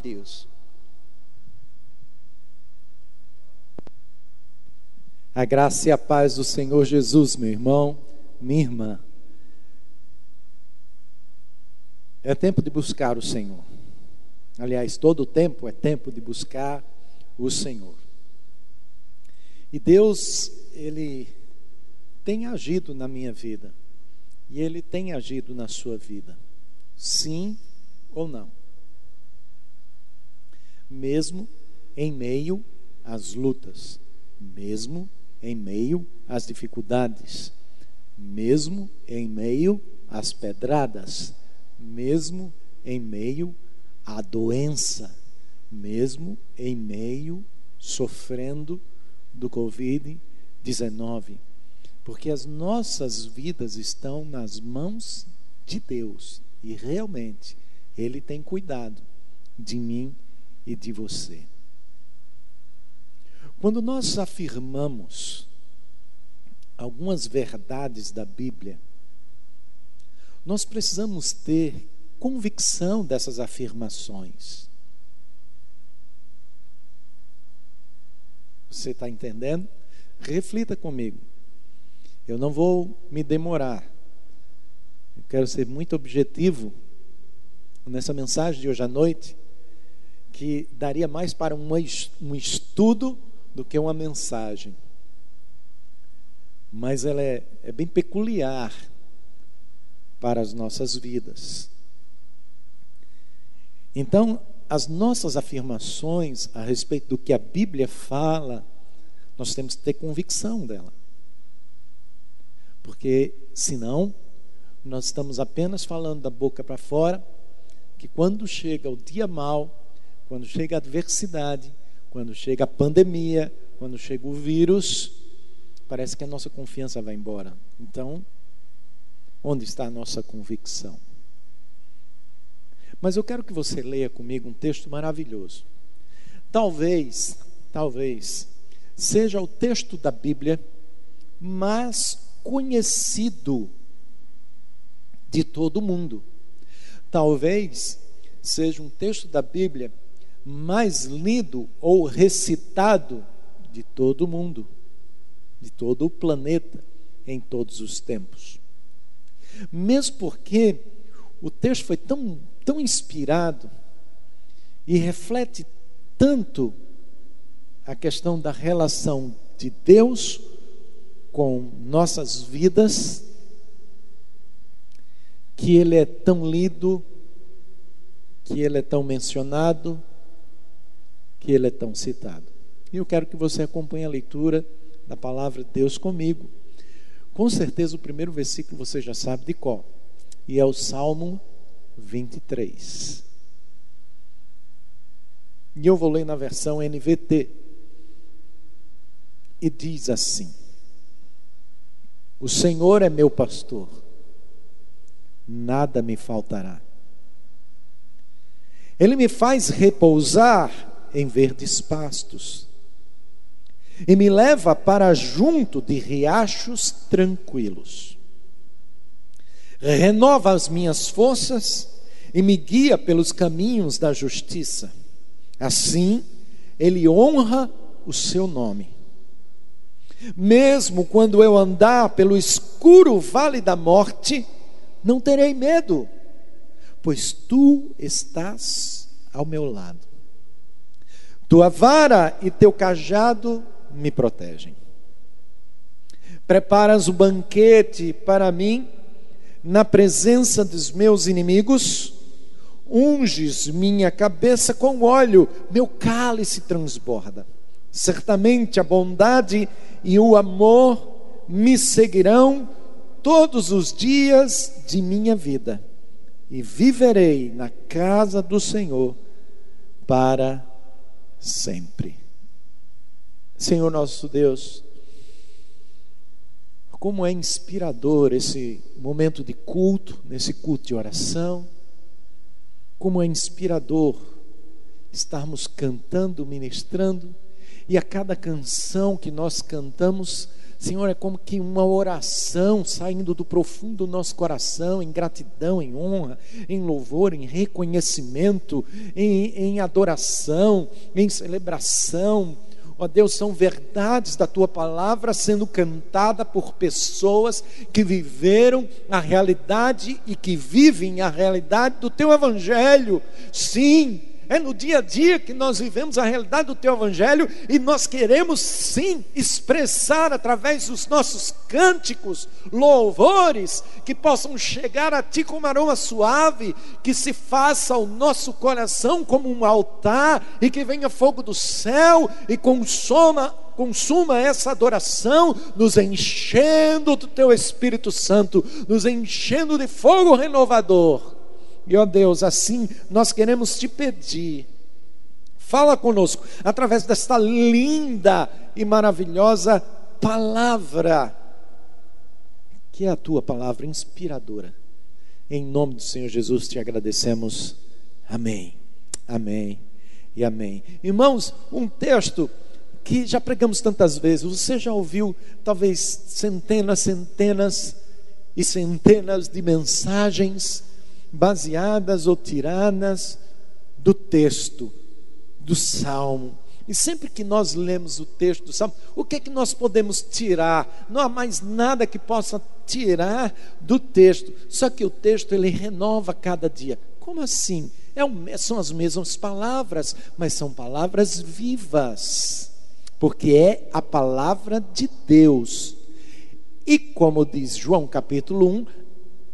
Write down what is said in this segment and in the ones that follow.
Deus. A graça e a paz do Senhor Jesus, meu irmão, minha irmã. É tempo de buscar o Senhor. Aliás, todo o tempo é tempo de buscar o Senhor. E Deus, Ele tem agido na minha vida. E Ele tem agido na sua vida. Sim ou não? Mesmo em meio às lutas, mesmo em meio às dificuldades, mesmo em meio às pedradas, mesmo em meio à doença, mesmo em meio sofrendo do Covid-19. Porque as nossas vidas estão nas mãos de Deus e realmente Ele tem cuidado de mim e de você. Quando nós afirmamos algumas verdades da Bíblia, nós precisamos ter convicção dessas afirmações. Você está entendendo? Reflita comigo. Eu não vou me demorar. Eu quero ser muito objetivo nessa mensagem de hoje à noite que daria mais para um estudo do que uma mensagem. Mas ela é, é bem peculiar para as nossas vidas. Então, as nossas afirmações a respeito do que a Bíblia fala, nós temos que ter convicção dela. Porque, senão, nós estamos apenas falando da boca para fora, que quando chega o dia mal, quando chega a adversidade, quando chega a pandemia, quando chega o vírus, parece que a nossa confiança vai embora. Então, onde está a nossa convicção? Mas eu quero que você leia comigo um texto maravilhoso. Talvez, talvez, seja o texto da Bíblia mais conhecido de todo mundo. Talvez seja um texto da Bíblia mais lido ou recitado de todo o mundo, de todo o planeta, em todos os tempos. Mesmo porque o texto foi tão, tão inspirado e reflete tanto a questão da relação de Deus com nossas vidas, que ele é tão lido, que ele é tão mencionado, que ele é tão citado. E eu quero que você acompanhe a leitura da palavra de Deus comigo. Com certeza o primeiro versículo você já sabe de qual. E é o Salmo 23. E eu vou ler na versão NVT. E diz assim: O Senhor é meu pastor, nada me faltará. Ele me faz repousar em verdes pastos, e me leva para junto de riachos tranquilos. Renova as minhas forças e me guia pelos caminhos da justiça. Assim, Ele honra o seu nome. Mesmo quando eu andar pelo escuro vale da morte, não terei medo, pois tu estás ao meu lado. Tua vara e teu cajado me protegem. Preparas o banquete para mim na presença dos meus inimigos, unges minha cabeça com óleo, meu cálice transborda. Certamente a bondade e o amor me seguirão todos os dias de minha vida, e viverei na casa do Senhor para sempre. Senhor nosso Deus, como é inspirador esse momento de culto, nesse culto de oração, como é inspirador estarmos cantando, ministrando, e a cada canção que nós cantamos, Senhor, é como que uma oração saindo do profundo do nosso coração, em gratidão, em honra, em louvor, em reconhecimento, em, em adoração, em celebração. Ó Deus, são verdades da tua palavra sendo cantada por pessoas que viveram a realidade e que vivem a realidade do teu evangelho. Sim, é no dia a dia que nós vivemos a realidade do teu evangelho e nós queremos sim expressar através dos nossos cânticos, louvores, que possam chegar a ti como aroma suave, que se faça o nosso coração como um altar e que venha fogo do céu e consuma consuma essa adoração, nos enchendo do teu Espírito Santo, nos enchendo de fogo renovador e ó Deus, assim nós queremos te pedir. Fala conosco através desta linda e maravilhosa palavra, que é a tua palavra inspiradora. Em nome do Senhor Jesus te agradecemos. Amém. Amém. E amém. Irmãos, um texto que já pregamos tantas vezes, você já ouviu talvez centenas, centenas e centenas de mensagens baseadas ou tiradas do texto, do salmo. E sempre que nós lemos o texto do salmo, o que é que nós podemos tirar? Não há mais nada que possa tirar do texto. Só que o texto ele renova cada dia. Como assim? É são as mesmas palavras, mas são palavras vivas, porque é a palavra de Deus. E como diz João capítulo 1,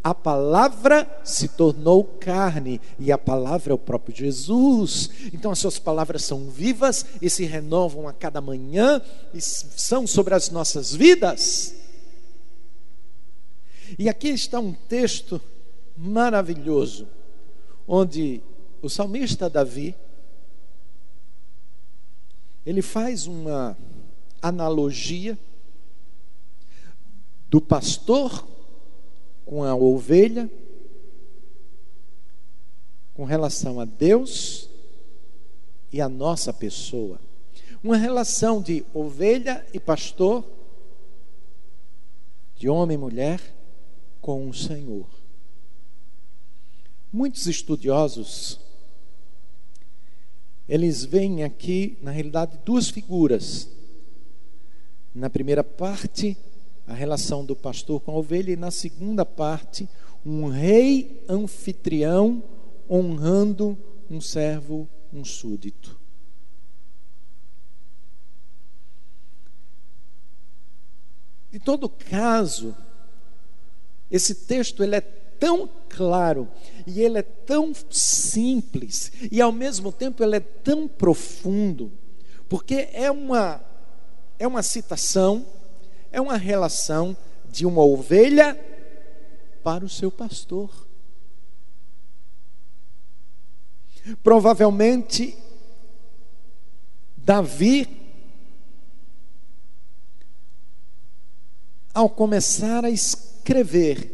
a palavra se tornou carne e a palavra é o próprio Jesus. Então as suas palavras são vivas e se renovam a cada manhã e são sobre as nossas vidas. E aqui está um texto maravilhoso, onde o salmista Davi ele faz uma analogia do pastor com a ovelha, com relação a Deus e a nossa pessoa. Uma relação de ovelha e pastor, de homem e mulher com o Senhor. Muitos estudiosos eles veem aqui, na realidade, duas figuras. Na primeira parte, a relação do pastor com a ovelha, e na segunda parte, um rei anfitrião honrando um servo, um súdito. De todo caso, esse texto ele é tão claro e ele é tão simples e ao mesmo tempo ele é tão profundo, porque é uma é uma citação é uma relação de uma ovelha para o seu pastor. Provavelmente, Davi, ao começar a escrever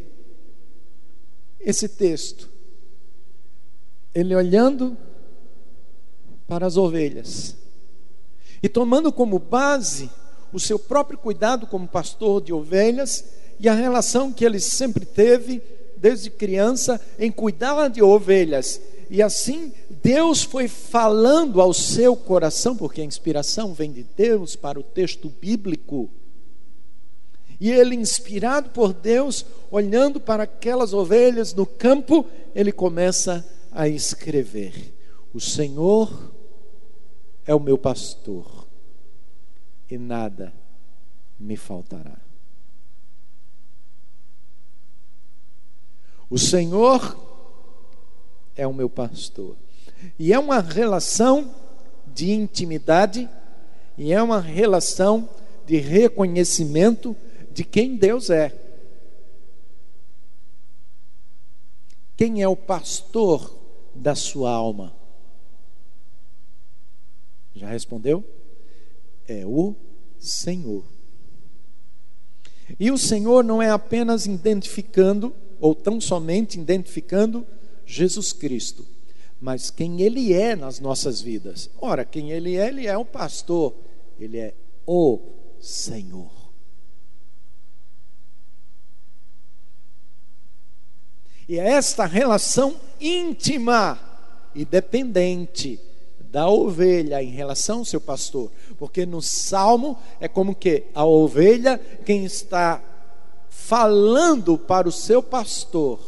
esse texto, ele olhando para as ovelhas e tomando como base o seu próprio cuidado como pastor de ovelhas e a relação que ele sempre teve desde criança em cuidar de ovelhas. E assim Deus foi falando ao seu coração, porque a inspiração vem de Deus para o texto bíblico. E ele, inspirado por Deus, olhando para aquelas ovelhas no campo, ele começa a escrever: O Senhor é o meu pastor e nada me faltará. O Senhor é o meu pastor. E é uma relação de intimidade, e é uma relação de reconhecimento de quem Deus é. Quem é o pastor da sua alma? Já respondeu? é o Senhor. E o Senhor não é apenas identificando, ou tão somente identificando, Jesus Cristo, mas quem Ele é nas nossas vidas. Ora, quem Ele é, Ele é o pastor, Ele é o Senhor. E é esta relação íntima e dependente da ovelha em relação ao seu pastor, porque no salmo é como que a ovelha quem está falando para o seu pastor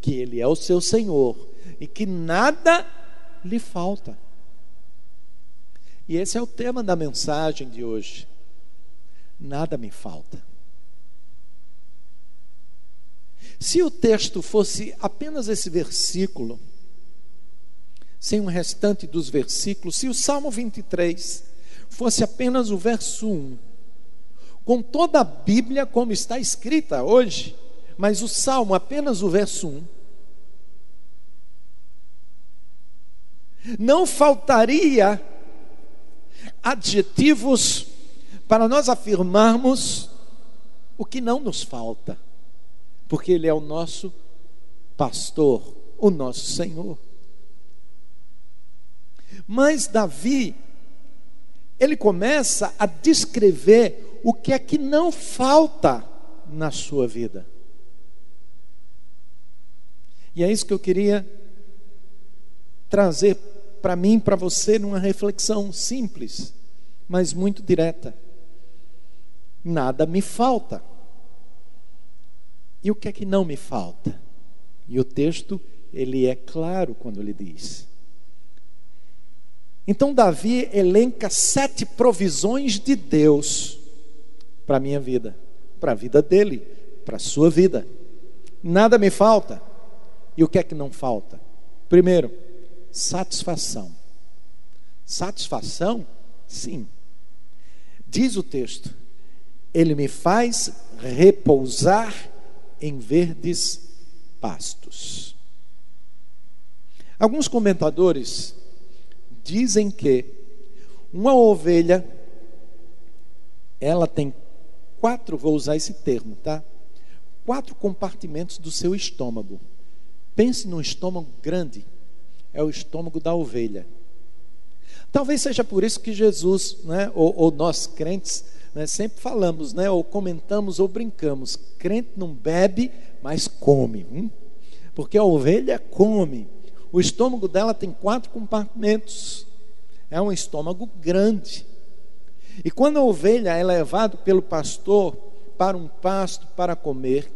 que ele é o seu senhor e que nada lhe falta. E esse é o tema da mensagem de hoje. Nada me falta. Se o texto fosse apenas esse versículo, sem o restante dos versículos, se o Salmo 23 fosse apenas o verso 1, com toda a Bíblia como está escrita hoje, mas o Salmo apenas o verso 1, não faltaria adjetivos para nós afirmarmos o que não nos falta, porque Ele é o nosso pastor, o nosso Senhor. Mas Davi, ele começa a descrever o que é que não falta na sua vida. E é isso que eu queria trazer para mim, para você, numa reflexão simples, mas muito direta. Nada me falta. E o que é que não me falta? E o texto, ele é claro quando ele diz: então, Davi elenca sete provisões de Deus para a minha vida, para a vida dele, para a sua vida. Nada me falta. E o que é que não falta? Primeiro, satisfação. Satisfação? Sim. Diz o texto: Ele me faz repousar em verdes pastos. Alguns comentadores dizem que uma ovelha ela tem quatro, vou usar esse termo, tá? Quatro compartimentos do seu estômago. Pense num estômago grande, é o estômago da ovelha. Talvez seja por isso que Jesus, né, ou, ou nós crentes, né, sempre falamos, né, ou comentamos ou brincamos: crente não bebe, mas come. Hum? Porque a ovelha come. O estômago dela tem quatro compartimentos. É um estômago grande. E quando a ovelha é levada pelo pastor para um pasto para comer,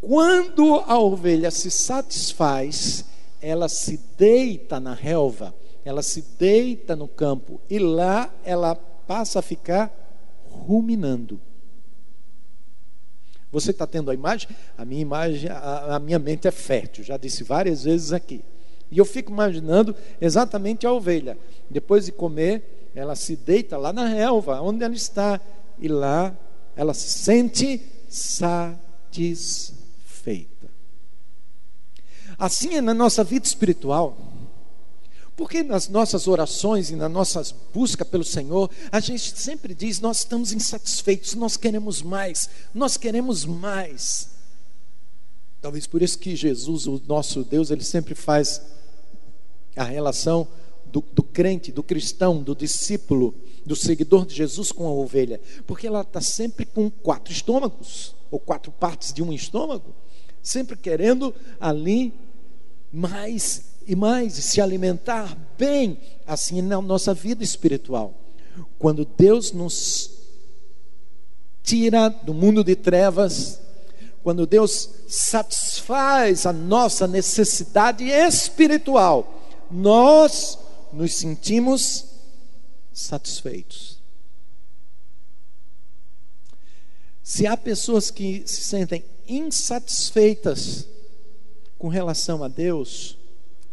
quando a ovelha se satisfaz, ela se deita na relva, ela se deita no campo e lá ela passa a ficar ruminando. Você está tendo a imagem? A minha imagem, a, a minha mente é fértil, já disse várias vezes aqui. E eu fico imaginando exatamente a ovelha. Depois de comer, ela se deita lá na relva, onde ela está, e lá ela se sente satisfeita. Assim é na nossa vida espiritual. Porque nas nossas orações e na nossa busca pelo Senhor, a gente sempre diz: nós estamos insatisfeitos, nós queremos mais, nós queremos mais. Talvez por isso que Jesus, o nosso Deus, ele sempre faz a relação do, do, crente, do cristão, do discípulo, do seguidor de Jesus com a ovelha, porque ela está sempre com quatro estômagos, ou quatro partes de um estômago, sempre querendo ali mais e mais, se alimentar bem, assim na nossa vida espiritual. Quando Deus nos tira do mundo de trevas, quando Deus satisfaz a nossa necessidade espiritual, nós nos sentimos satisfeitos. Se há pessoas que se sentem insatisfeitas com relação a Deus,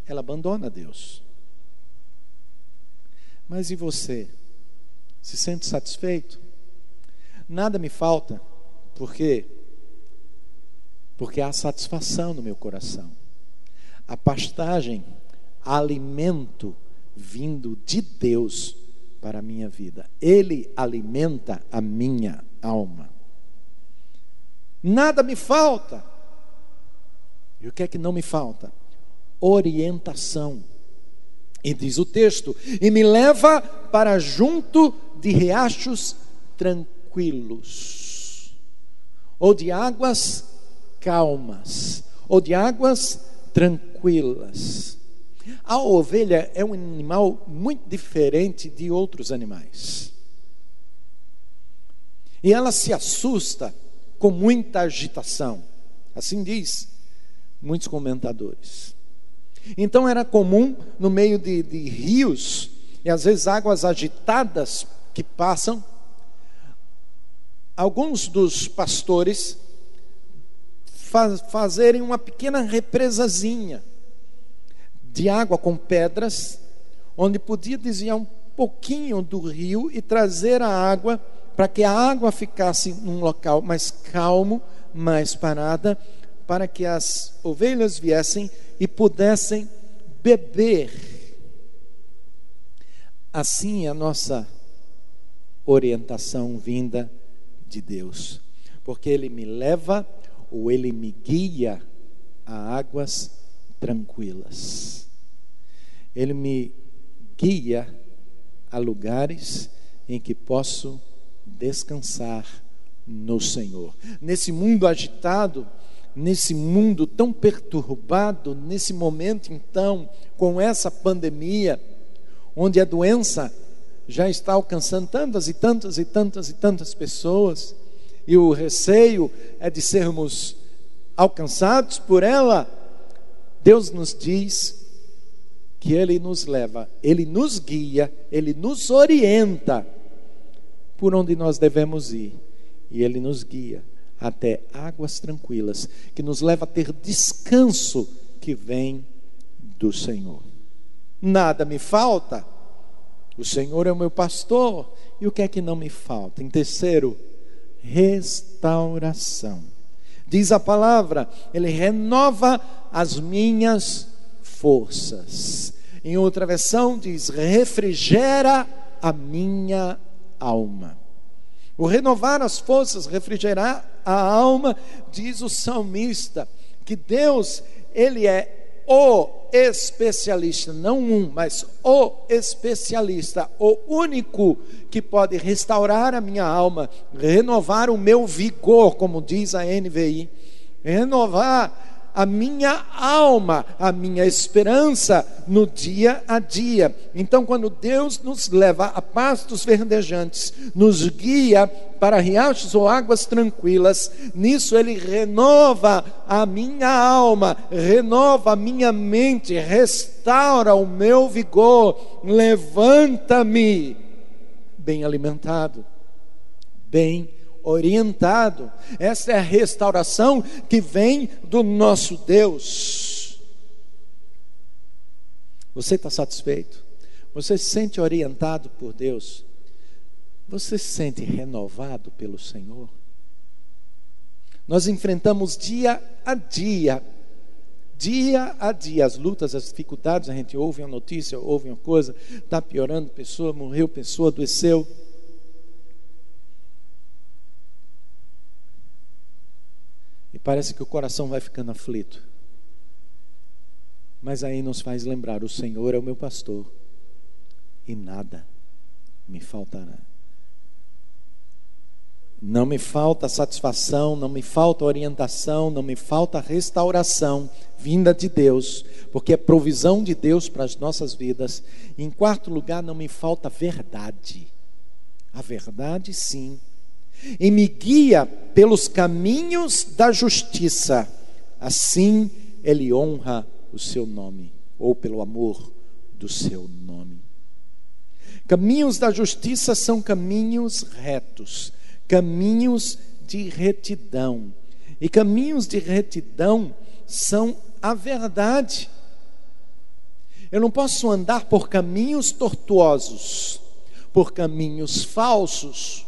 ela abandona Deus. Mas e você? Se sente satisfeito? Nada me falta, por quê? Porque há satisfação no meu coração. A pastagem alimento vindo de Deus para a minha vida. Ele alimenta a minha alma. Nada me falta. E o que é que não me falta? Orientação. E diz o texto: e me leva para junto de riachos tranquilos, ou de águas calmas, ou de águas tranquilas. A ovelha é um animal muito diferente de outros animais. E ela se assusta com muita agitação. Assim diz muitos comentadores. Então era comum no meio de, de rios e às vezes águas agitadas que passam, alguns dos pastores faz, fazerem uma pequena represazinha de água com pedras, onde podia desviar um pouquinho do rio e trazer a água para que a água ficasse num local mais calmo, mais parada, para que as ovelhas viessem e pudessem beber. Assim é a nossa orientação vinda de Deus, porque Ele me leva ou Ele me guia a águas tranquilas. Ele me guia a lugares em que posso descansar no Senhor. Nesse mundo agitado, nesse mundo tão perturbado, nesse momento então, com essa pandemia, onde a doença já está alcançando tantas e tantas e tantas e tantas pessoas, e o receio é de sermos alcançados por ela, Deus nos diz que Ele nos leva, Ele nos guia, Ele nos orienta por onde nós devemos ir, e Ele nos guia até águas tranquilas, que nos leva a ter descanso que vem do Senhor. Nada me falta, o Senhor é o meu pastor, e o que é que não me falta? Em terceiro, restauração. Diz a palavra, Ele renova as minhas forças. Em outra versão, diz: refrigera a minha alma. O renovar as forças, refrigerar a alma, diz o salmista, que Deus, Ele é o especialista, não um, mas o especialista, o único que pode restaurar a minha alma, renovar o meu vigor, como diz a NVI, renovar a minha alma, a minha esperança no dia a dia. Então, quando Deus nos leva a pastos verdejantes, nos guia para riachos ou águas tranquilas, nisso Ele renova a minha alma, renova a minha mente, restaura o meu vigor, levanta-me bem alimentado, bem orientado. Essa é a restauração que vem do nosso Deus. Você está satisfeito? Você se sente orientado por Deus? Você se sente renovado pelo Senhor? Nós enfrentamos dia a dia, dia a dia, as lutas, as dificuldades. A gente ouve uma notícia, ouve uma coisa, está piorando, pessoa morreu, pessoa adoeceu. E parece que o coração vai ficando aflito. Mas aí nos faz lembrar: o Senhor é o meu pastor, e nada me faltará. Não me falta satisfação, não me falta orientação, não me falta restauração vinda de Deus, porque é provisão de Deus para as nossas vidas. Em quarto lugar, não me falta verdade. A verdade, sim, e me guia pelos caminhos da justiça. Assim ele honra o seu nome, ou pelo amor do seu nome. Caminhos da justiça são caminhos retos, caminhos de retidão. E caminhos de retidão são a verdade. Eu não posso andar por caminhos tortuosos, por caminhos falsos,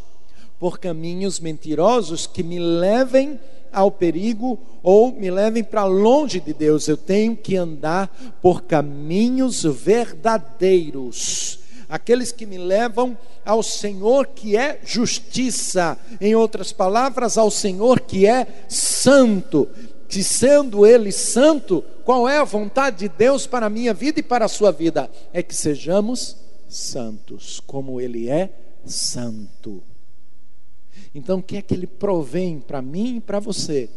por caminhos mentirosos que me levem ao perigo ou me levem para longe de Deus. Eu tenho que andar por caminhos verdadeiros, aqueles que me levam ao Senhor que é justiça, em outras palavras, ao Senhor que é santo. Que sendo Ele santo, qual é a vontade de Deus para a minha vida e para a sua vida? É que sejamos santos, como Ele é santo. Então, o que é que ele provém para mim e para você?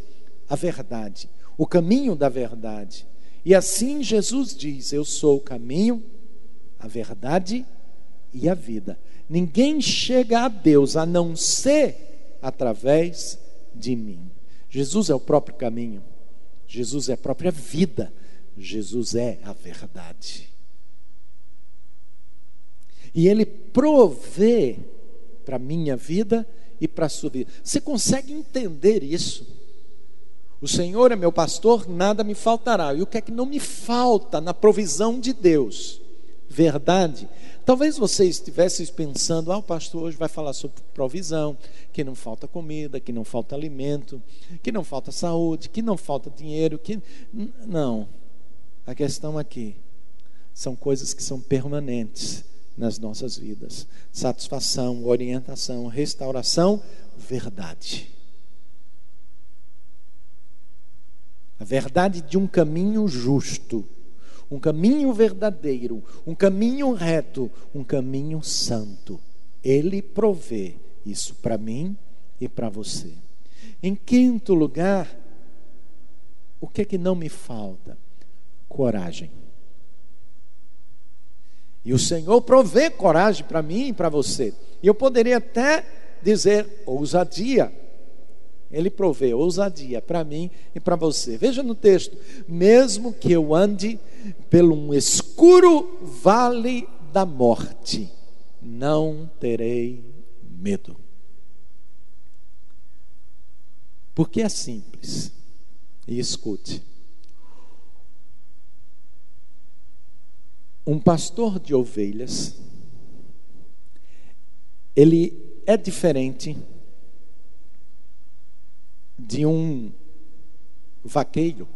A verdade, o caminho da verdade. E assim Jesus diz: Eu sou o caminho, a verdade e a vida. Ninguém chega a Deus a não ser através de mim. Jesus é o próprio caminho, Jesus é a própria vida, Jesus é a verdade. E Ele provê para a minha vida e para a sua vida. Você consegue entender isso? O Senhor é meu pastor, nada me faltará. E o que é que não me falta na provisão de Deus? Verdade. Talvez vocês estivessem pensando, ah, o pastor hoje vai falar sobre provisão, que não falta comida, que não falta alimento, que não falta saúde, que não falta dinheiro, que não. A questão aqui são coisas que são permanentes nas nossas vidas. Satisfação, orientação, restauração, verdade. A verdade de um caminho justo, um caminho verdadeiro, um caminho reto, um caminho santo. Ele provê isso para mim e para você. Em quinto lugar, o que é que não me falta? Coragem. E o Senhor provê coragem para mim e para você. E eu poderia até dizer ousadia. Ele provê ousadia para mim e para você. Veja no texto: mesmo que eu ande pelo um escuro vale da morte, não terei medo. Porque é simples. E escute. Um pastor de ovelhas, ele é diferente de um vaqueiro.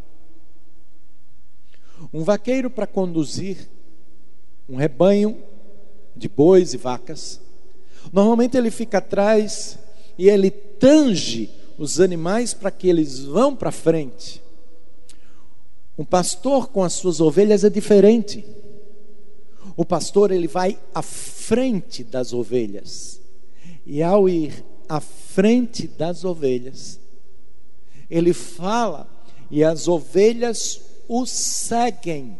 Um vaqueiro para conduzir um rebanho de bois e vacas, normalmente ele fica atrás e ele tange os animais para que eles vão para frente. Um pastor com as suas ovelhas é diferente. O pastor ele vai à frente das ovelhas. E ao ir à frente das ovelhas, ele fala e as ovelhas o seguem.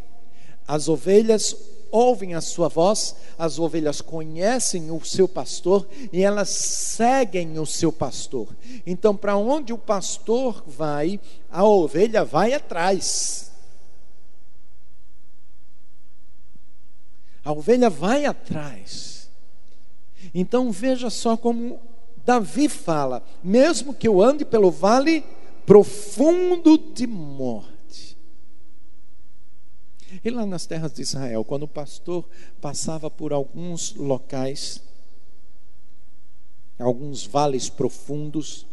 As ovelhas ouvem a sua voz, as ovelhas conhecem o seu pastor e elas seguem o seu pastor. Então, para onde o pastor vai, a ovelha vai atrás. A ovelha vai atrás. Então, veja só como Davi fala: mesmo que eu ande pelo vale profundo de morte. E lá nas terras de Israel, quando o pastor passava por alguns locais, alguns vales profundos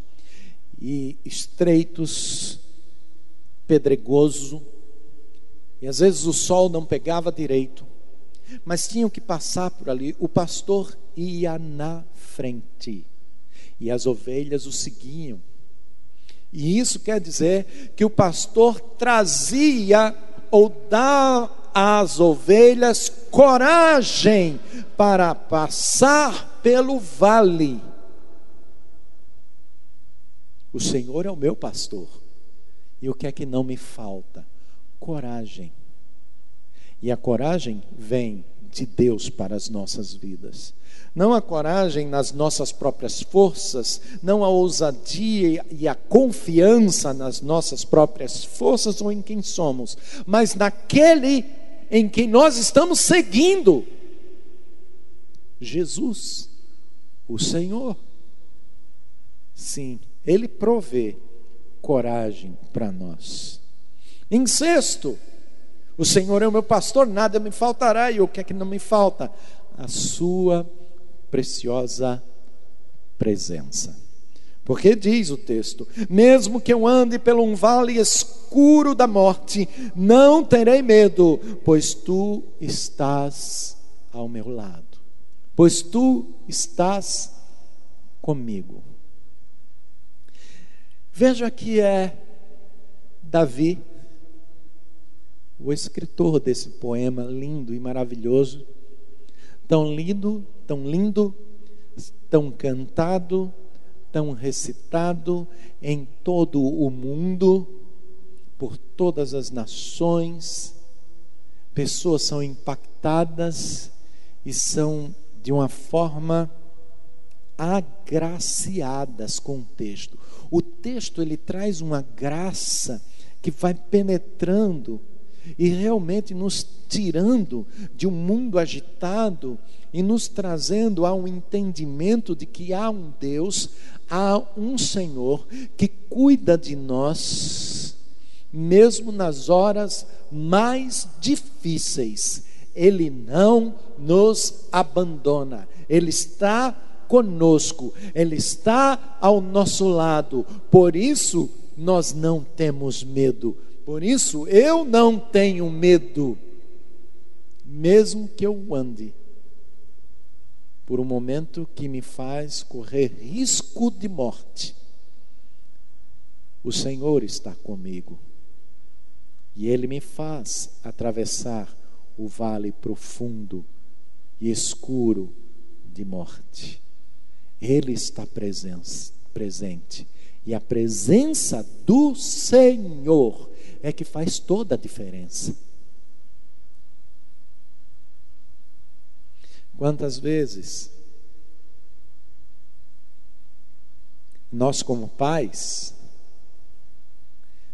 e estreitos, pedregoso, e às vezes o sol não pegava direito, mas tinham que passar por ali. O pastor ia na frente e as ovelhas o seguiam. E isso quer dizer que o pastor trazia ou dá às ovelhas coragem para passar pelo vale. O Senhor é o meu pastor. E o que é que não me falta? Coragem. E a coragem vem de Deus para as nossas vidas não a coragem nas nossas próprias forças, não a ousadia e a confiança nas nossas próprias forças ou em quem somos, mas naquele em quem nós estamos seguindo Jesus, o Senhor. Sim, Ele provê coragem para nós. Em sexto, o Senhor é o meu pastor, nada me faltará, e o que é que não me falta? A sua preciosa presença. Porque diz o texto: mesmo que eu ande pelo um vale escuro da morte, não terei medo, pois tu estás ao meu lado, pois tu estás comigo. Veja que é Davi, o escritor desse poema lindo e maravilhoso, tão lindo tão lindo, tão cantado, tão recitado em todo o mundo, por todas as nações, pessoas são impactadas e são de uma forma agraciadas com o texto. O texto ele traz uma graça que vai penetrando e realmente nos tirando de um mundo agitado e nos trazendo a um entendimento de que há um Deus, há um Senhor que cuida de nós, mesmo nas horas mais difíceis. Ele não nos abandona, Ele está conosco, Ele está ao nosso lado. Por isso, nós não temos medo. Por isso, eu não tenho medo, mesmo que eu ande por um momento que me faz correr risco de morte. O Senhor está comigo e Ele me faz atravessar o vale profundo e escuro de morte. Ele está presente. E a presença do Senhor é que faz toda a diferença. Quantas vezes nós, como pais,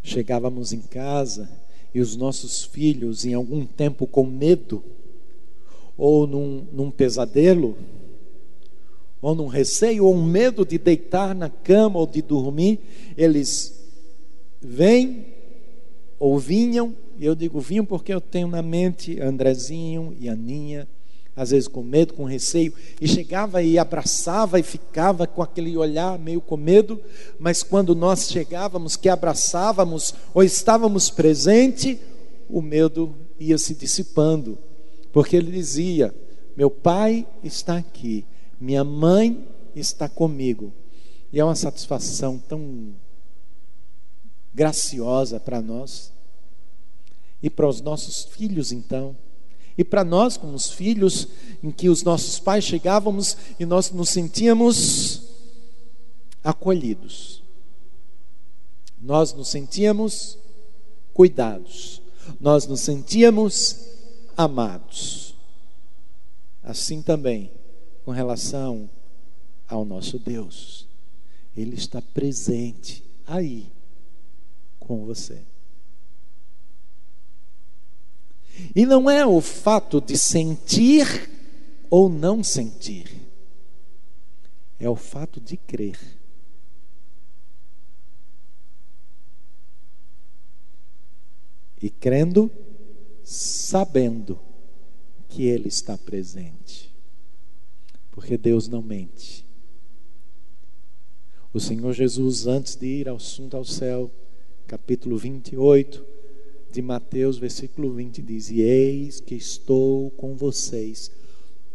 chegávamos em casa e os nossos filhos, em algum tempo com medo, ou num, num pesadelo, ou num receio, ou um medo de deitar na cama ou de dormir, eles vêm ou vinham, e eu digo vinham porque eu tenho na mente Andrezinho e Aninha, às vezes com medo, com receio, e chegava e abraçava e ficava com aquele olhar meio com medo, mas quando nós chegávamos, que abraçávamos ou estávamos presente, o medo ia se dissipando, porque ele dizia: Meu pai está aqui, minha mãe está comigo. E é uma satisfação tão graciosa para nós. E para os nossos filhos, então. E para nós, como os filhos, em que os nossos pais chegávamos e nós nos sentíamos acolhidos, nós nos sentíamos cuidados, nós nos sentíamos amados. Assim também com relação ao nosso Deus, Ele está presente aí com você. E não é o fato de sentir ou não sentir, é o fato de crer. E crendo, sabendo que Ele está presente. Porque Deus não mente. O Senhor Jesus, antes de ir ao assunto ao céu, capítulo 28, de Mateus, versículo 20, diz: E eis que estou com vocês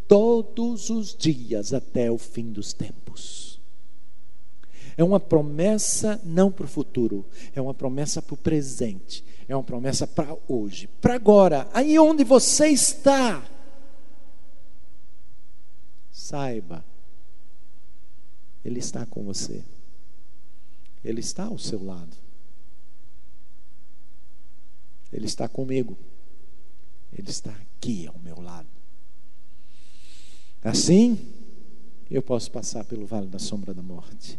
todos os dias até o fim dos tempos. É uma promessa não para o futuro, é uma promessa para o presente, é uma promessa para hoje, para agora, aí onde você está. Saiba, Ele está com você, Ele está ao seu lado. Ele está comigo. Ele está aqui ao meu lado. Assim, eu posso passar pelo vale da sombra da morte.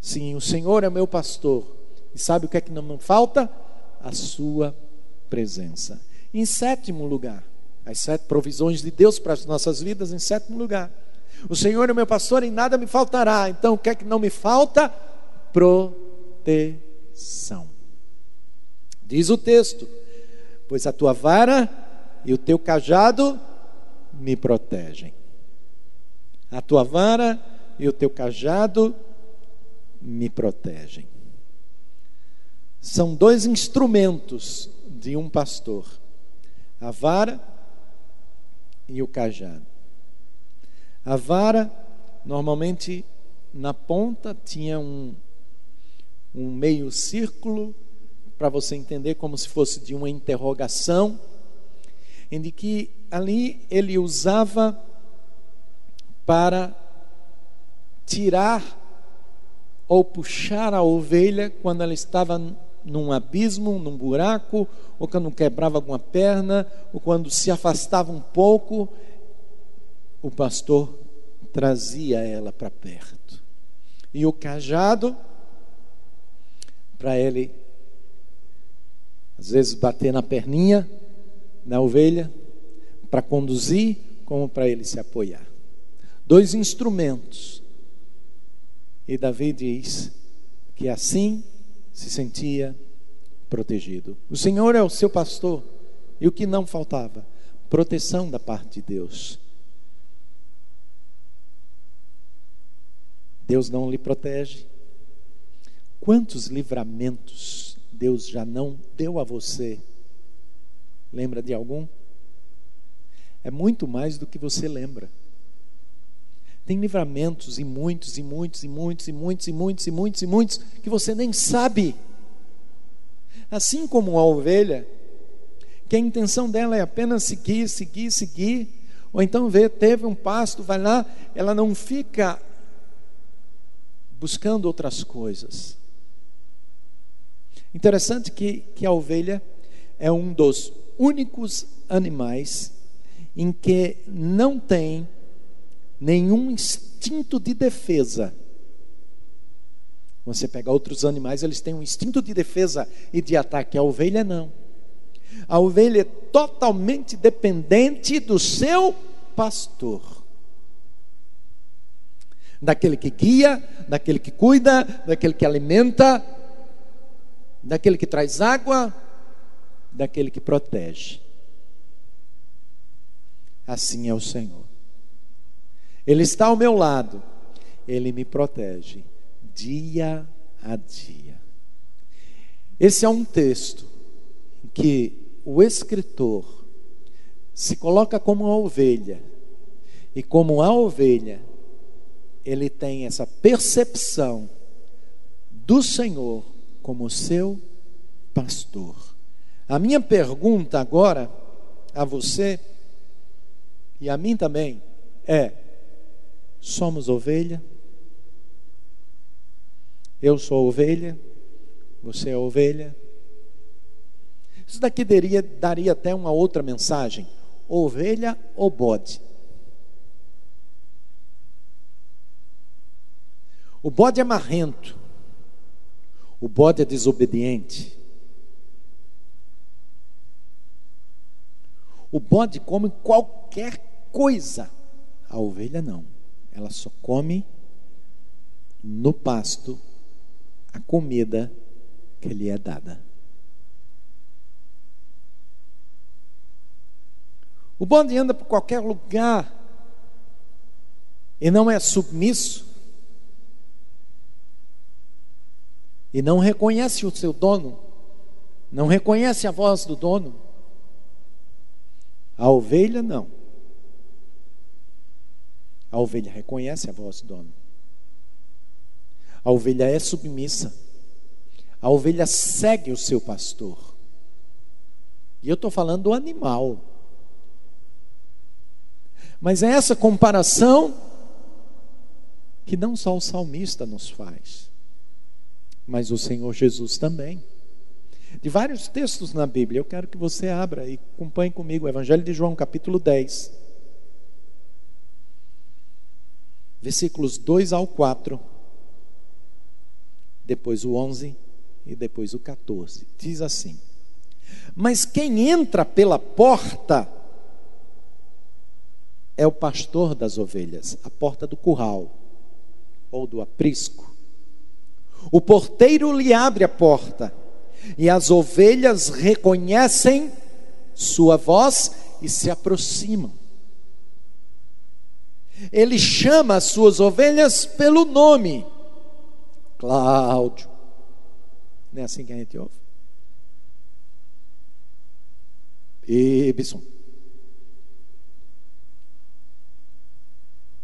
Sim, o Senhor é meu pastor. E sabe o que é que não me falta? A sua presença. Em sétimo lugar, as sete provisões de Deus para as nossas vidas, em sétimo lugar. O Senhor é meu pastor, em nada me faltará. Então, o que é que não me falta? Proteção. Diz o texto: Pois a tua vara e o teu cajado me protegem. A tua vara e o teu cajado me protegem. São dois instrumentos de um pastor: a vara e o cajado. A vara, normalmente na ponta, tinha um, um meio círculo para você entender como se fosse de uma interrogação, em que ali ele usava para tirar ou puxar a ovelha quando ela estava num abismo, num buraco, ou quando quebrava alguma perna, ou quando se afastava um pouco, o pastor trazia ela para perto. E o cajado, para ele, às vezes, bater na perninha da ovelha, para conduzir, como para ele se apoiar. Dois instrumentos. E Davi diz que assim se sentia protegido. O Senhor é o seu pastor, e o que não faltava? Proteção da parte de Deus. Deus não lhe protege. Quantos livramentos Deus já não deu a você? Lembra de algum? É muito mais do que você lembra. Tem livramentos e muitos, e muitos, e muitos, e muitos, e muitos, e muitos, e muitos, que você nem sabe. Assim como a ovelha, que a intenção dela é apenas seguir, seguir, seguir, ou então ver, teve um pasto, vai lá, ela não fica buscando outras coisas. Interessante que, que a ovelha é um dos únicos animais em que não tem nenhum instinto de defesa. Você pega outros animais, eles têm um instinto de defesa e de ataque. A ovelha não. A ovelha é totalmente dependente do seu pastor daquele que guia, daquele que cuida, daquele que alimenta, daquele que traz água, daquele que protege. Assim é o Senhor. Ele está ao meu lado, ele me protege dia a dia. Esse é um texto em que o escritor se coloca como uma ovelha, e como a ovelha, ele tem essa percepção do Senhor como seu pastor. A minha pergunta agora a você e a mim também é: somos ovelha? Eu sou ovelha, você é ovelha. Isso daqui daria, daria até uma outra mensagem: ovelha ou bode? O bode é marrento. O bode é desobediente. O bode come qualquer coisa. A ovelha não. Ela só come no pasto a comida que lhe é dada. O bode anda por qualquer lugar e não é submisso e não reconhece o seu dono, não reconhece a voz do dono. A ovelha não. A ovelha reconhece a voz do dono. A ovelha é submissa. A ovelha segue o seu pastor. E eu estou falando do animal. Mas é essa comparação que não só o salmista nos faz mas o Senhor Jesus também. De vários textos na Bíblia, eu quero que você abra e acompanhe comigo o Evangelho de João, capítulo 10, versículos 2 ao 4, depois o 11 e depois o 14. Diz assim: Mas quem entra pela porta é o pastor das ovelhas, a porta do curral ou do aprisco. O porteiro lhe abre a porta e as ovelhas reconhecem sua voz e se aproximam. Ele chama as suas ovelhas pelo nome. Cláudio. Não é assim que a gente ouve? Ibson.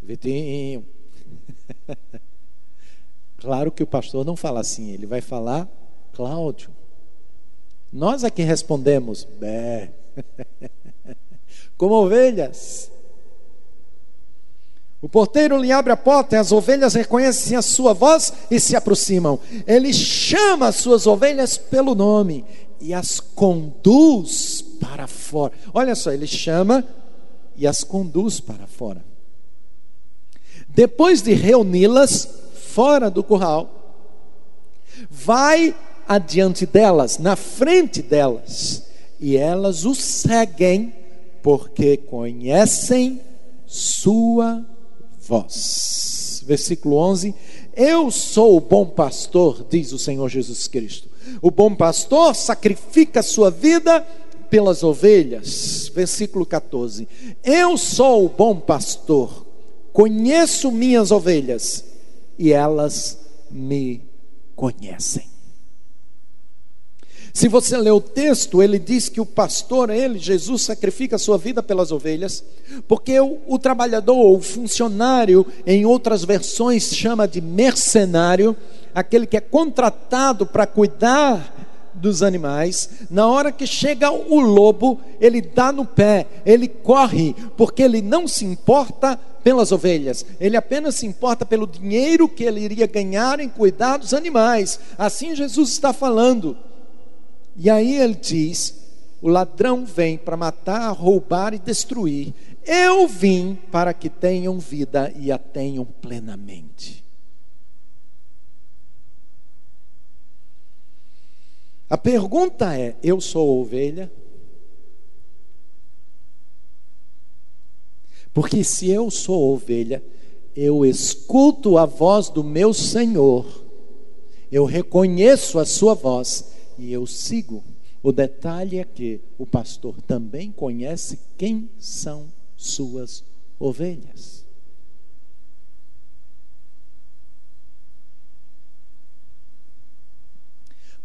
Vitinho. Claro que o pastor não fala assim, ele vai falar Cláudio. Nós aqui respondemos, bé. Como ovelhas. O porteiro lhe abre a porta e as ovelhas reconhecem a sua voz e se aproximam. Ele chama as suas ovelhas pelo nome e as conduz para fora. Olha só, ele chama e as conduz para fora. Depois de reuni-las fora do curral, vai adiante delas, na frente delas, e elas o seguem porque conhecem sua voz. Versículo 11: Eu sou o bom pastor, diz o Senhor Jesus Cristo. O bom pastor sacrifica sua vida pelas ovelhas. Versículo 14: Eu sou o bom pastor, conheço minhas ovelhas e elas me conhecem. Se você ler o texto, ele diz que o pastor, ele, Jesus, sacrifica a sua vida pelas ovelhas, porque o, o trabalhador, o funcionário, em outras versões chama de mercenário, aquele que é contratado para cuidar dos animais, na hora que chega o lobo, ele dá no pé, ele corre, porque ele não se importa pelas ovelhas, ele apenas se importa pelo dinheiro que ele iria ganhar em cuidar dos animais. Assim Jesus está falando. E aí ele diz: o ladrão vem para matar, roubar e destruir. Eu vim para que tenham vida e a tenham plenamente. A pergunta é: eu sou ovelha? Porque se eu sou ovelha, eu escuto a voz do meu Senhor, eu reconheço a sua voz e eu sigo. O detalhe é que o pastor também conhece quem são suas ovelhas.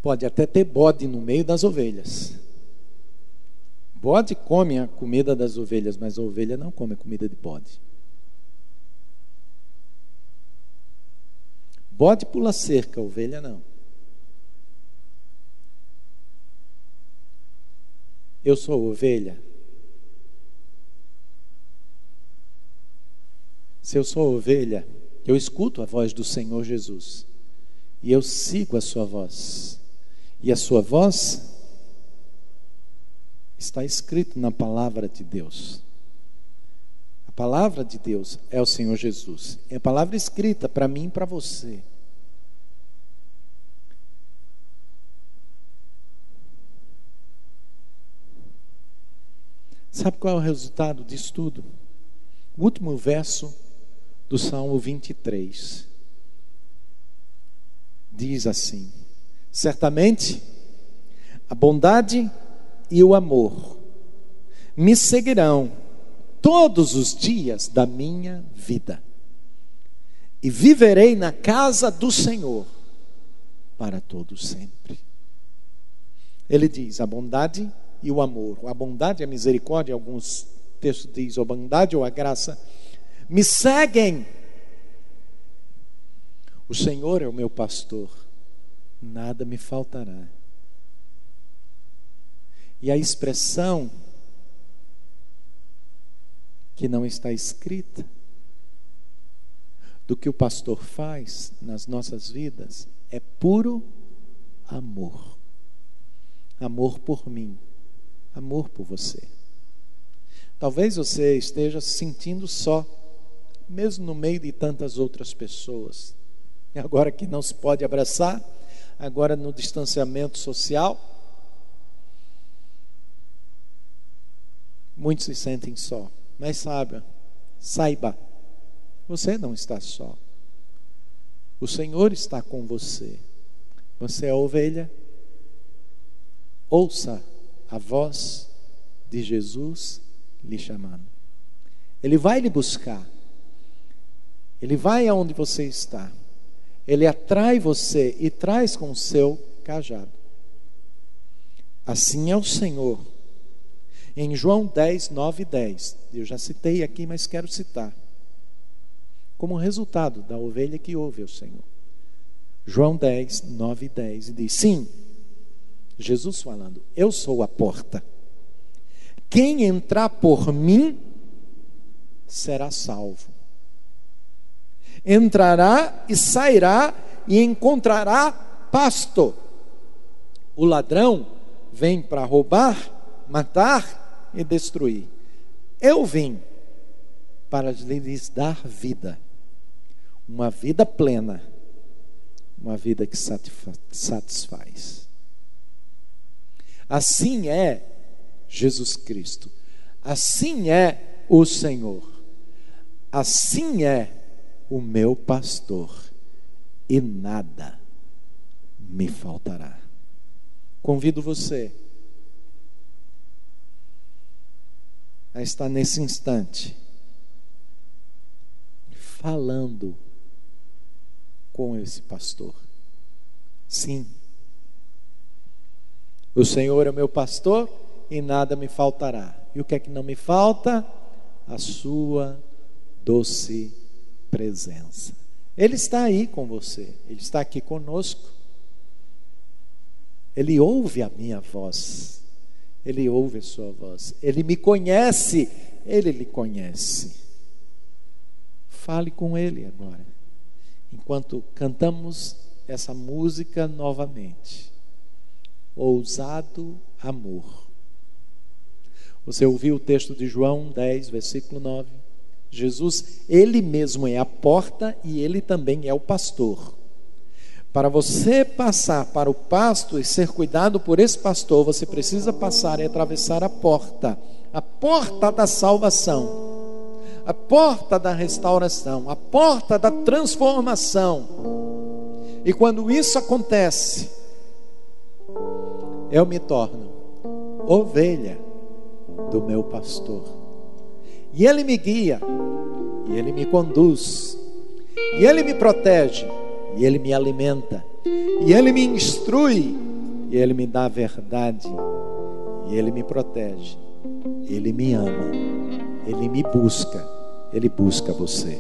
Pode até ter bode no meio das ovelhas. Bode come a comida das ovelhas, mas a ovelha não come a comida de bode. Bode pula cerca, a ovelha não. Eu sou ovelha. Se eu sou ovelha, eu escuto a voz do Senhor Jesus e eu sigo a sua voz. E a sua voz está escrito na palavra de Deus. A palavra de Deus é o Senhor Jesus. É a palavra escrita para mim e para você. Sabe qual é o resultado disso tudo? O último verso do Salmo 23 diz assim: Certamente a bondade e o amor me seguirão todos os dias da minha vida, e viverei na casa do Senhor para todo sempre. Ele diz: a bondade e o amor. A bondade e a misericórdia, alguns textos dizem a bondade ou a graça, me seguem. O Senhor é o meu pastor, nada me faltará. E a expressão que não está escrita do que o pastor faz nas nossas vidas é puro amor. Amor por mim, amor por você. Talvez você esteja se sentindo só, mesmo no meio de tantas outras pessoas. E agora que não se pode abraçar, agora no distanciamento social, muitos se sentem só. Mas saiba, saiba, você não está só. O Senhor está com você. Você é ovelha. Ouça a voz de Jesus lhe chamando. Ele vai lhe buscar. Ele vai aonde você está. Ele atrai você e traz com o seu cajado. Assim é o Senhor. Em João 10, 9 e 10, eu já citei aqui, mas quero citar. Como resultado da ovelha que ouve o Senhor. João 10, 9 e 10, e diz: Sim, Jesus falando: Eu sou a porta. Quem entrar por mim será salvo. Entrará e sairá e encontrará pasto. O ladrão vem para roubar, matar e destruir. Eu vim para lhes dar vida, uma vida plena, uma vida que satisfaz. Assim é Jesus Cristo, assim é o Senhor, assim é o meu pastor, e nada me faltará. Convido você a estar nesse instante falando com esse pastor. Sim. O Senhor é meu pastor e nada me faltará. E o que é que não me falta? A sua doce presença. Ele está aí com você, ele está aqui conosco. Ele ouve a minha voz, ele ouve a sua voz, ele me conhece, ele lhe conhece. Fale com ele agora, enquanto cantamos essa música novamente. Ousado amor. Você ouviu o texto de João 10, versículo 9? Jesus, ele mesmo é a porta e ele também é o pastor. Para você passar para o pasto e ser cuidado por esse pastor, você precisa passar e atravessar a porta a porta da salvação, a porta da restauração, a porta da transformação. E quando isso acontece, eu me torno ovelha do meu pastor. E ele me guia, e ele me conduz, e ele me protege e Ele me alimenta, e Ele me instrui, e Ele me dá a verdade, e Ele me protege, Ele me ama, Ele me busca, Ele busca você.